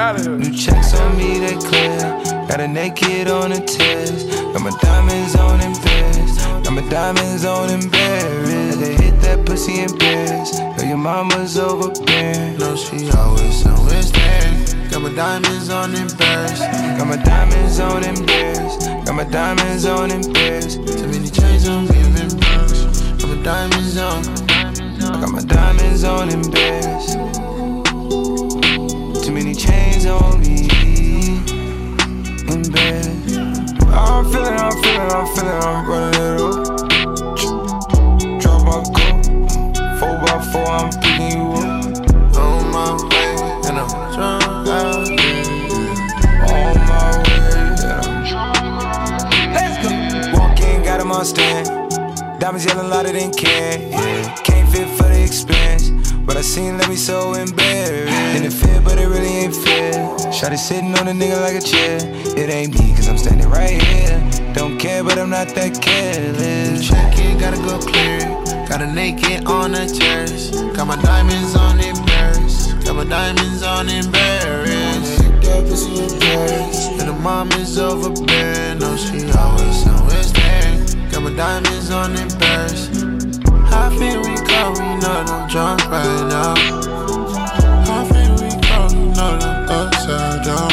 Point 2. New checks on me, they clear. Got a naked on the test. Got my diamonds on in Paris. Got my diamonds on in Paris. They hit that pussy in Paris. Know your mama's overbearing. No, she always somewhere there. Got my diamonds on in Paris. Got my diamonds on in Paris. Got my diamonds on in Paris. Too many chains on me, in Paris. Got my diamonds on. Got my diamonds on in Paris. Many chains on me. In bed. I'm feeling, I'm feeling, I'm feeling, I'm running it up. Drop my cup. Four by four, I'm picking you up. On my way, and I'm drunk On my way. yeah. Let's go. Walk in, got him on stand. Diamonds yelling louder than can. Yeah. Can't fit for the expense. But I seen let me so embarrassed. And it fit, but it really ain't fair. Shot it sitting on a nigga like a chair. It ain't me, cause I'm standing right here. Don't care, but I'm not that careless. Check it, gotta go clear. Got a naked on the terrace. Got my diamonds on Paris. Got my diamonds on in Paris. That pussy Paris. And the mom is overbearing. No, she always somewhere there. Got my diamonds on Paris. How feel we go? We know that I'm drunk right now. How feel we go? Know I'm upside down.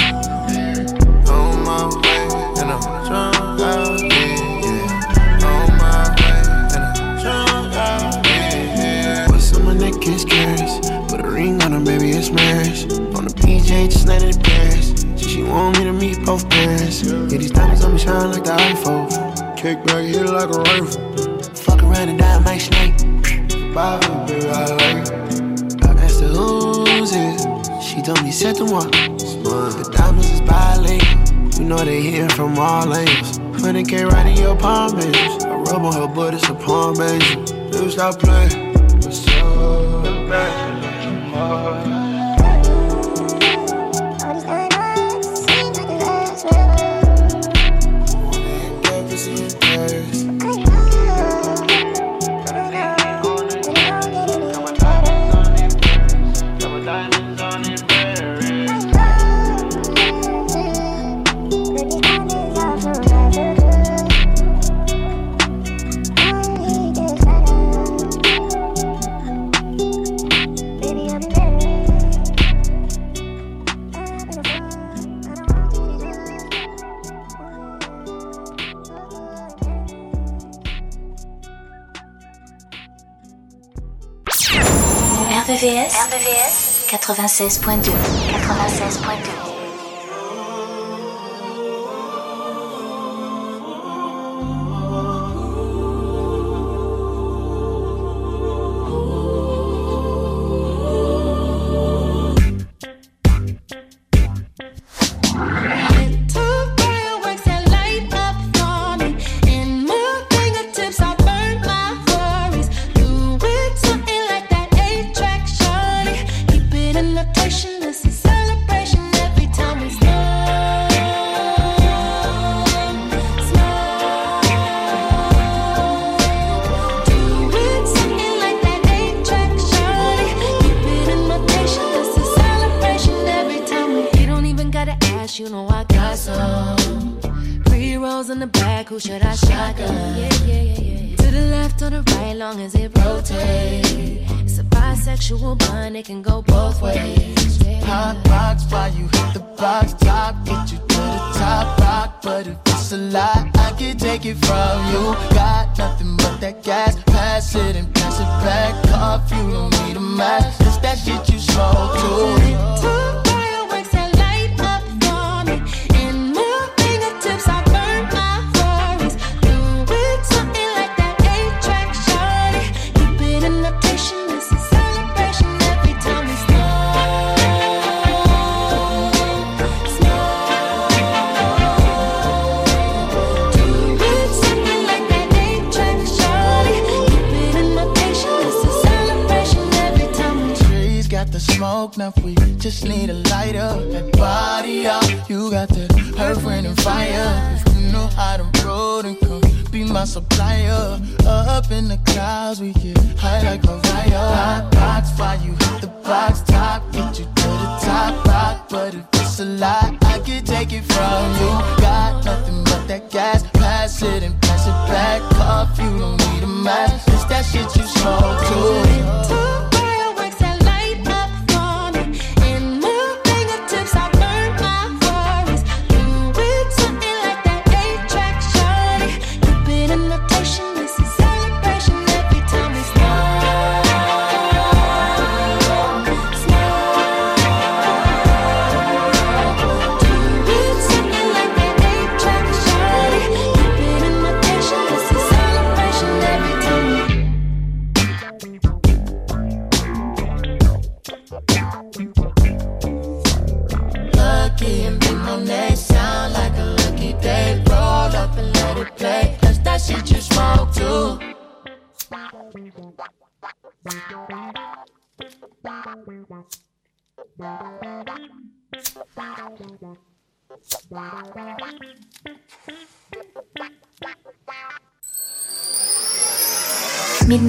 On my way, and I'm drunk out here. Yeah. On my way, and I'm drunk out here. What's on my neck is curious. Put a ring on her, baby, it's marriage. On the PJ, just let it Paris. She, she want me to meet both parents. Yeah, these diamonds on me shine like the iPhone. Kick back, hit it like a rifle. Fuck around and die, my snake. Bye, baby, I like. I asked her who's it. She told me set the one. The diamonds is bilingual. You know they hitting from all angles. 100k right in your palm, baby. I rub on her butt, it's a palm, baby. Never stop playing. 96.2 96.2 you don't need a mind. It's that shit you smoke.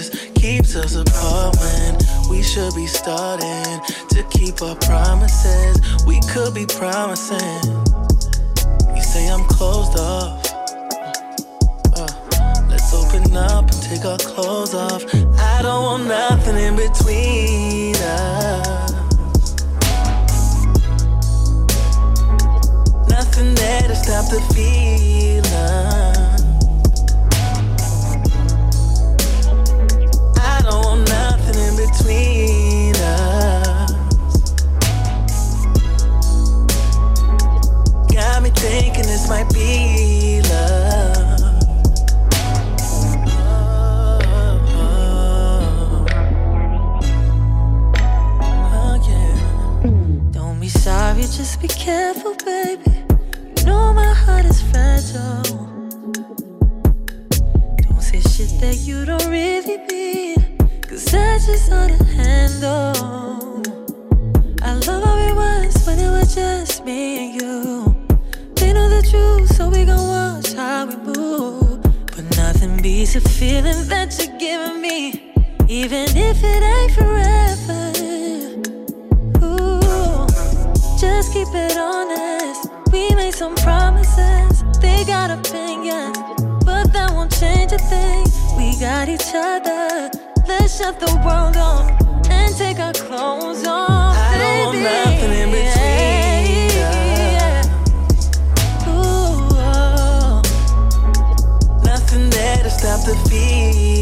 just keeps us apart when we should be starting to keep our promises. We could be promising. You say I'm closed off. Uh, let's open up and take our clothes off. I don't want nothing in between us. Nothing there to stop the feeling. Careful, baby. You know my heart is fragile. Don't say shit that you don't really mean. Cause I just wanna handle. I love how it was when it was just me and you. They know the truth, so we gon' watch how we move. But nothing beats the feeling that you're giving me, even if it ain't forever. Just keep it honest. We made some promises, they got opinions, but that won't change a thing. We got each other. Let's shut the world off and take our clothes off. I don't want nothing in between. Oh. Nothing there to stop the feeling.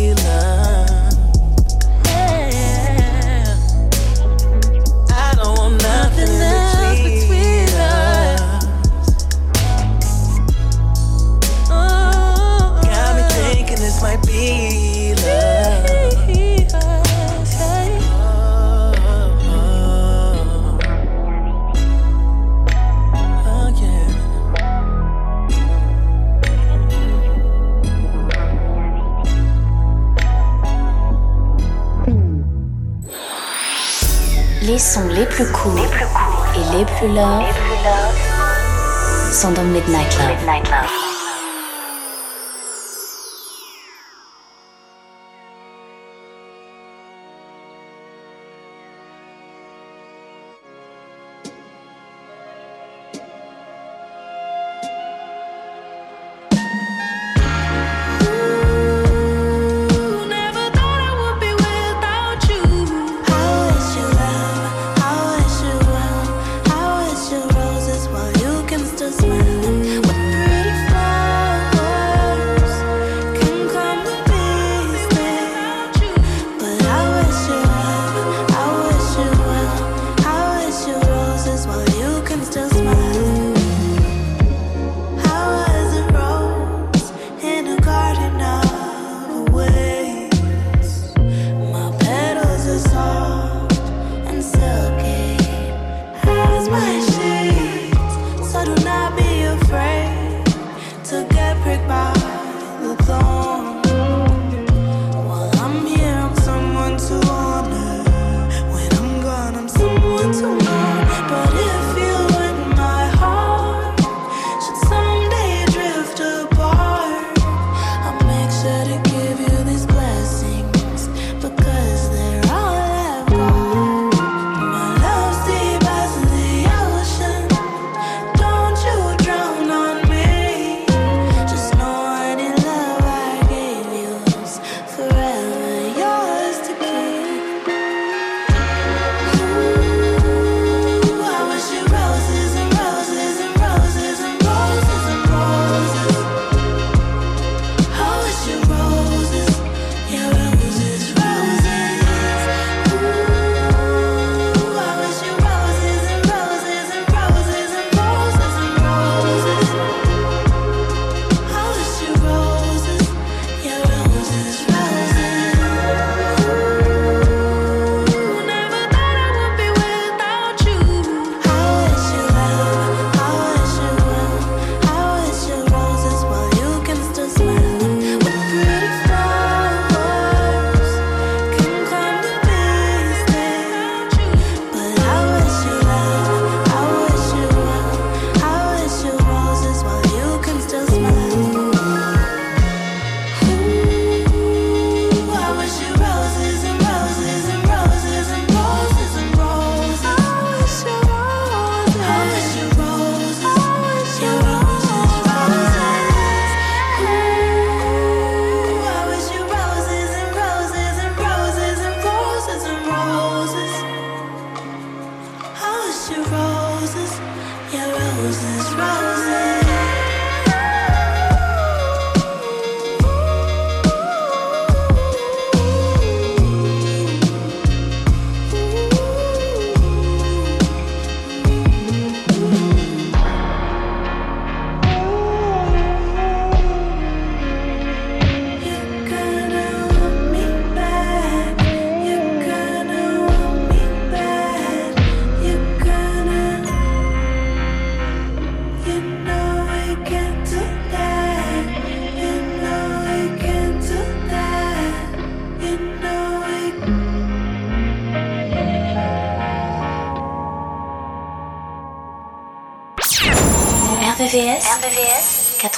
Sont dans Midnight Love.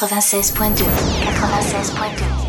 96.2. 96.2.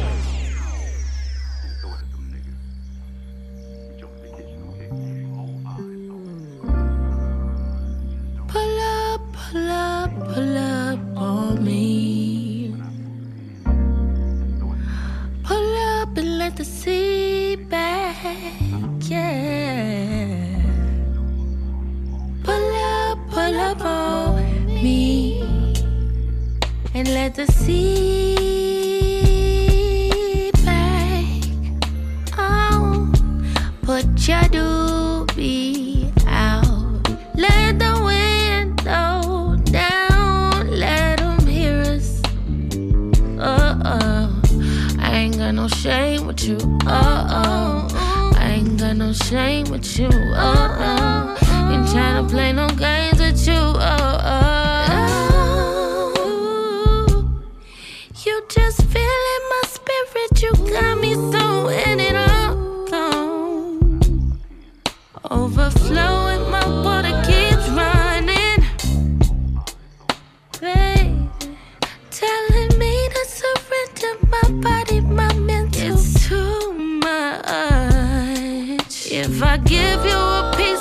If I give you a piece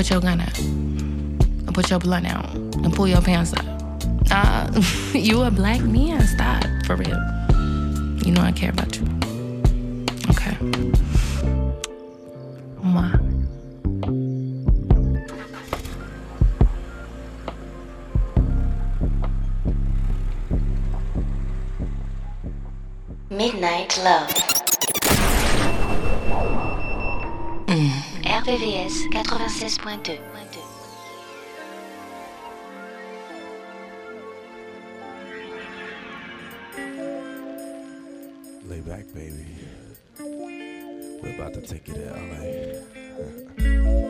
Put your gun out and put your blunt out and pull your pants up. Uh, you a black man. Stop, for real. You know I care about you. Okay. Mwah. Midnight Love. RVVS 96.2. Lay back, baby. We're about to take you.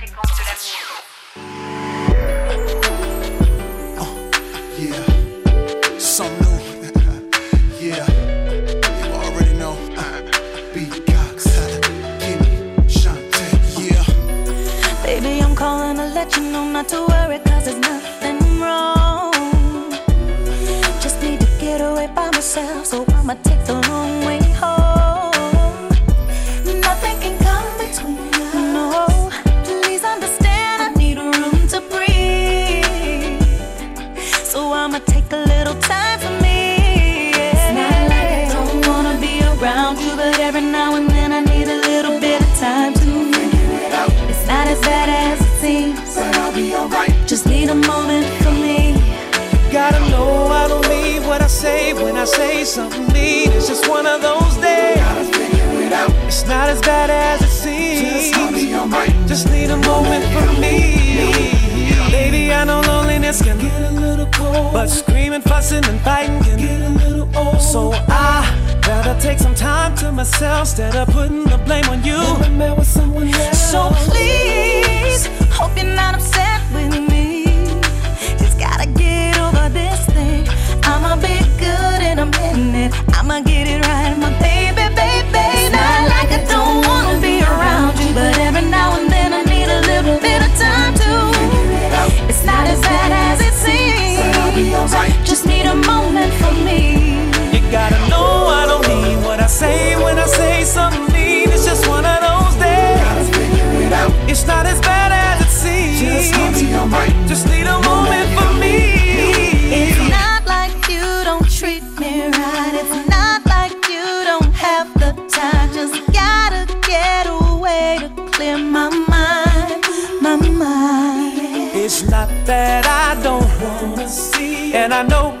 not as bad as it seems. Just need a moment for me. Baby, I know loneliness can get a little cold, but screaming, fussing, and fighting can get a little old. So I rather take some time to myself instead of putting the blame on you. with someone else. So please, hope you're not upset with me. Just gotta get over this thing. I'ma be good in a minute. I'ma get it right, my baby. say when I say something mean. It's just one of those days. It it's not as bad as it seems. Just, right. just need a moment for me. It's not like you don't treat me right. It's not like you don't have the time. Just gotta get away to clear my mind, my mind. It's not that I don't wanna see, and I know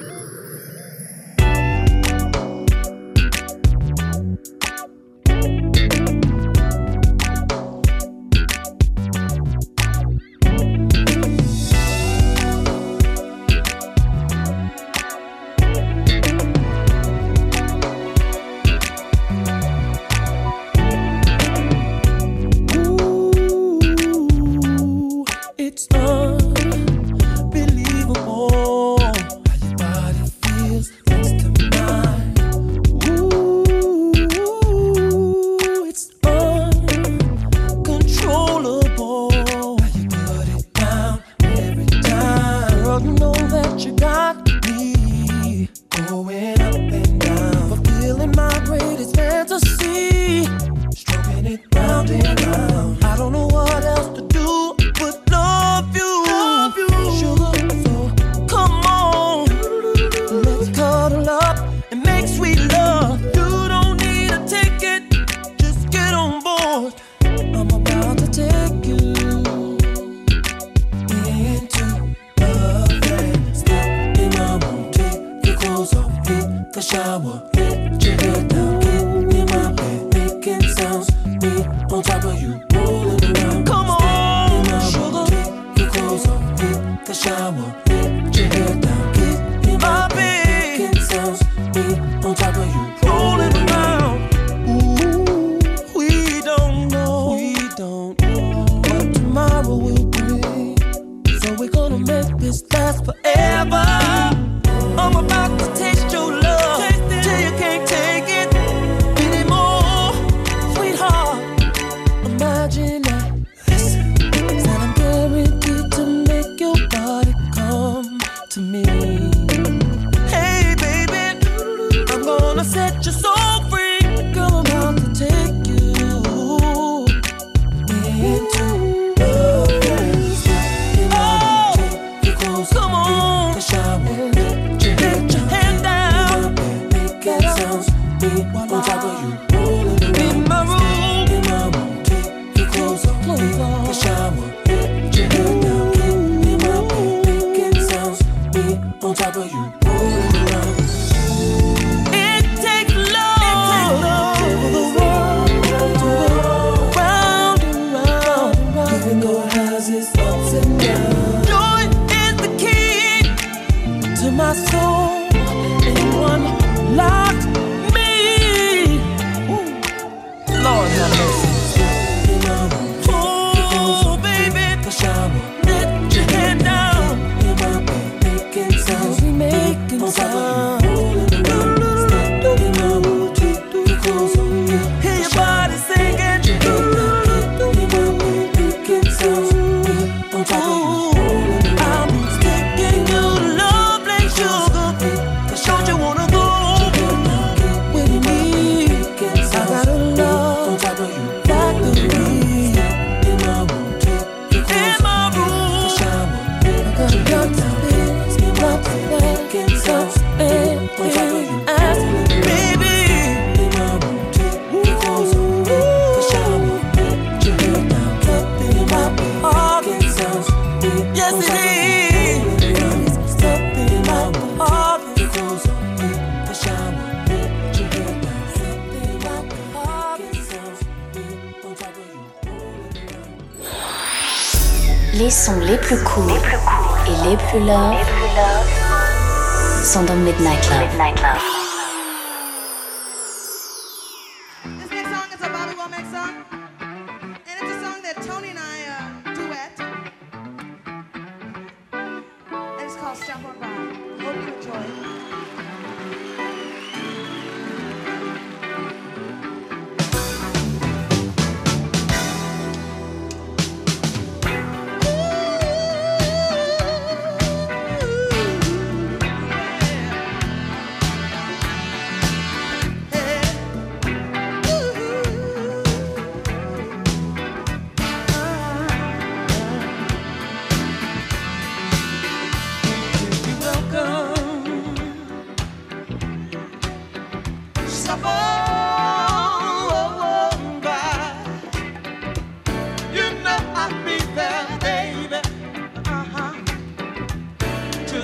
chamo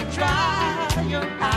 To dry your eyes.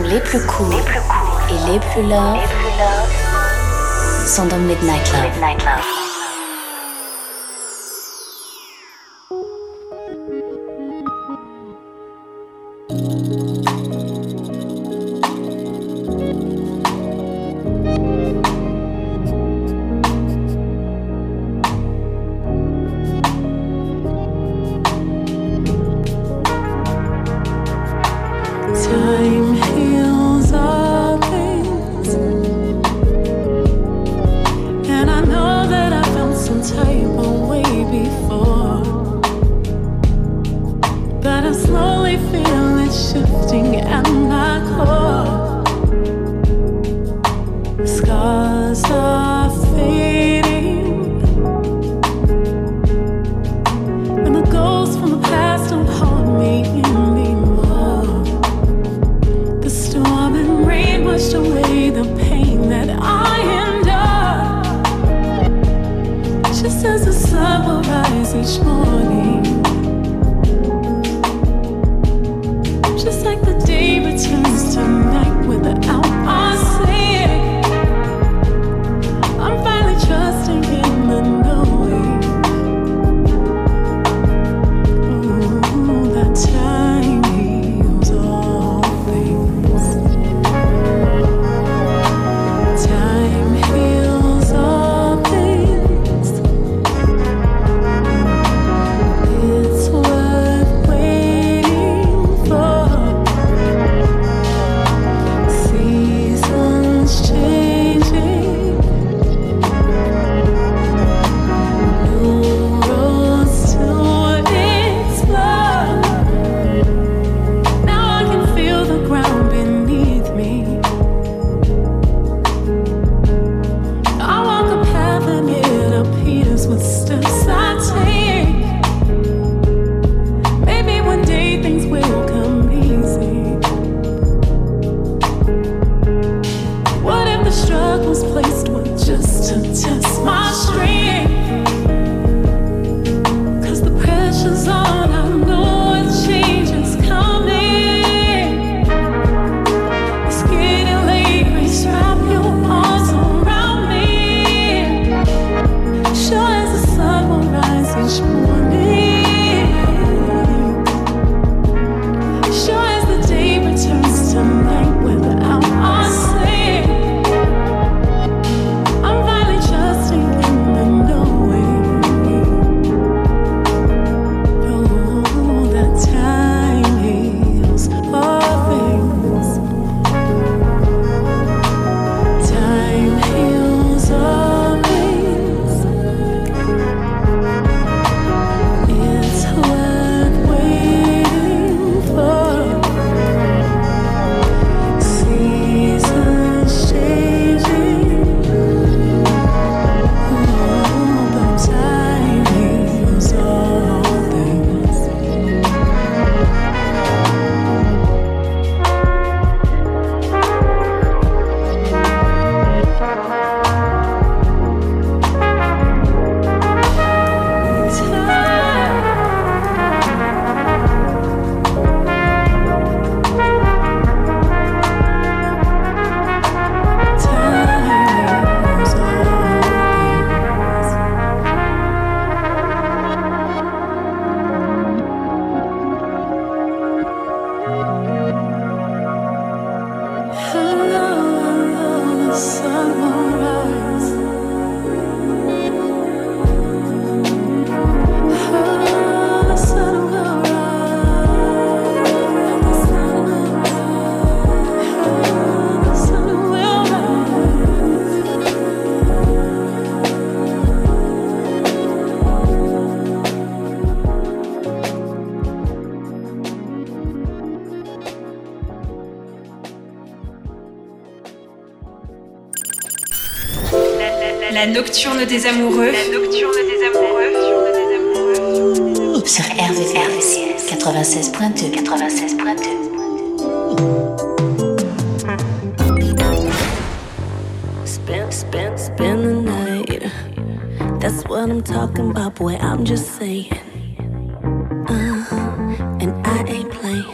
les plus courts cool et les plus love, les plus love sont dans Midnight Love. Midnight love. nocturne des amoureux. Nocturne des amoureux. Sur RVRVCS 96.2 96.2 Spend, spend the night. That's what I'm talking about, boy. I'm just saying. Uh, and I ain't playing.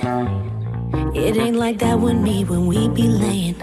It ain't like that with me when we be laying.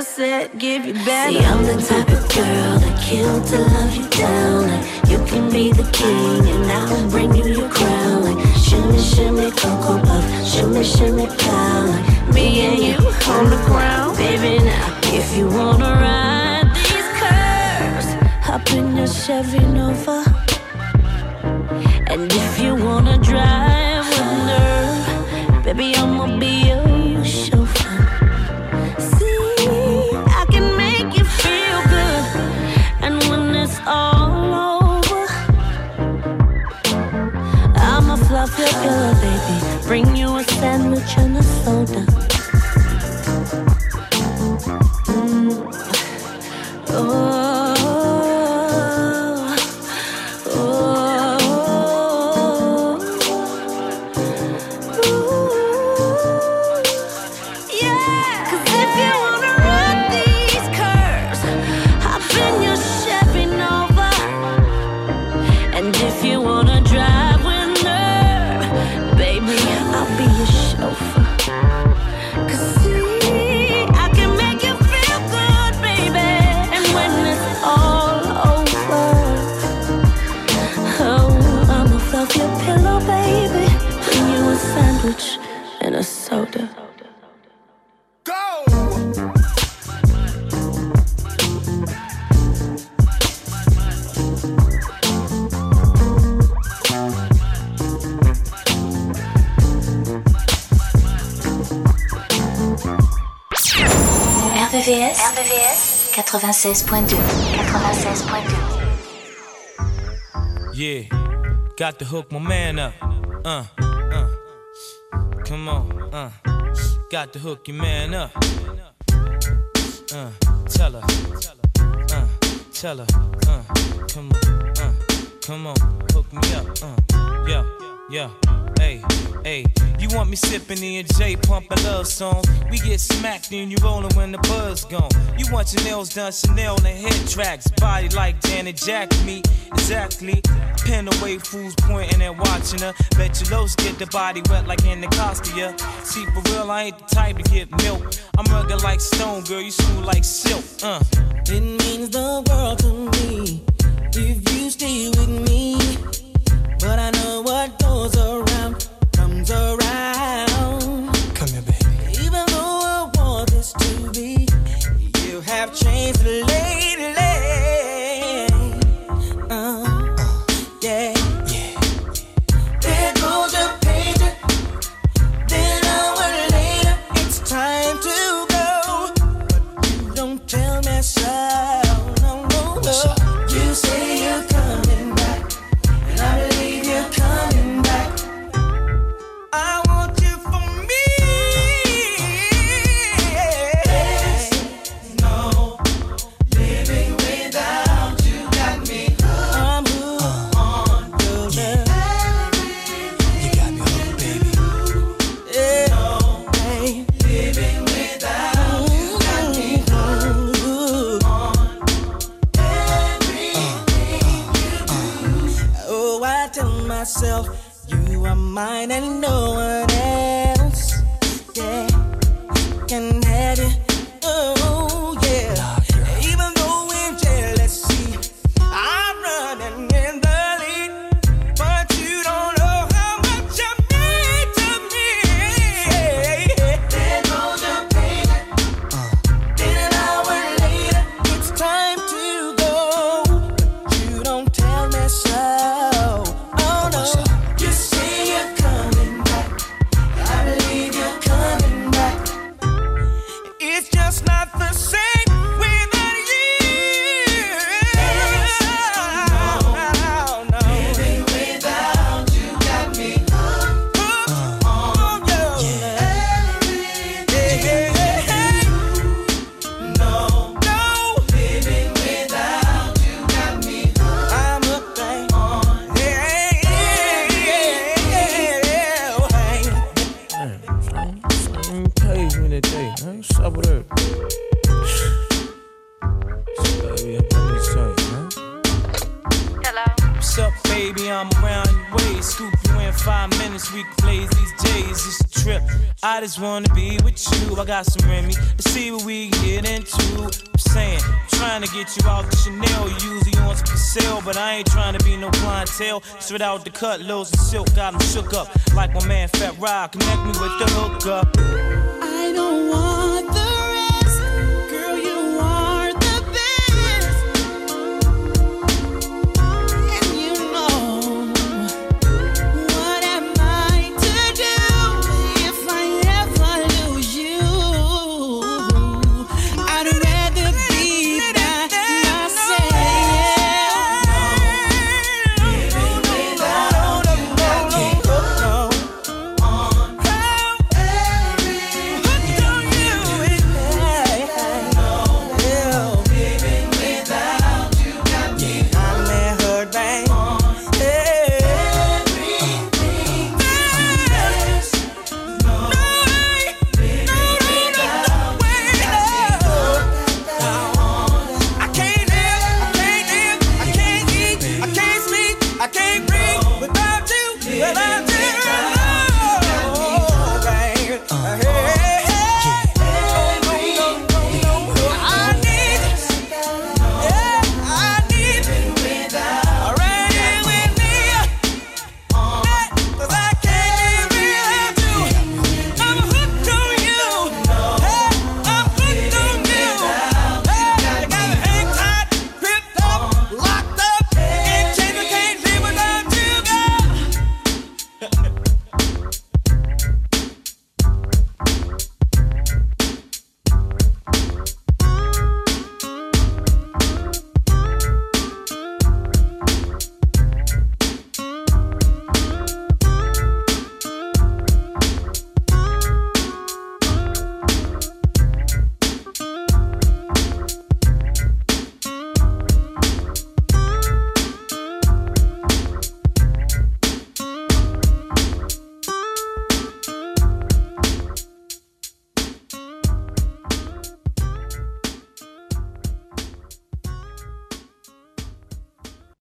Starter set, give you better. See, I'm the type of girl that kill to love you down. Like you can be the king, and I'll bring you your crown. Like shimmy, shimmy, cocoa puff, shimmy, shimmy, pow. Like me and you on the ground, baby. Now, if you wanna ride these curves, hop in your Chevy Nova. And if you wanna drive with nerve, baby, I'ma be your Bring you a sandwich and a soda. RVVS, RVVS 96.2 96.2 Yeah, got to hook my man up. Uh, uh. Come on, uh. Got to hook your man up. Uh, tell her. Uh, tell her. Uh, come on, uh. Come on, hook me up. Uh, yeah, yeah. Hey, hey, you want me sipping in J pumping love songs? We get smacked and you rolling when the buzz gone. You want your nails done, Chanel and the head tracks, body like Janet Jack me exactly. Pen away, fools pointing and watching her. Bet your lows get the body wet like in the Anacostia. See, for real, I ain't the type to get milk. I'm rugged like stone, girl, you smooth like silk. Uh. It means the world to me if you stay with me. But I know what goes around comes around. I tell myself you are mine and no one else. Yeah, can have it. Fresh without the cut, loads of silk got him shook up. Like my man Fat Rod, connect me with the hookup. I don't want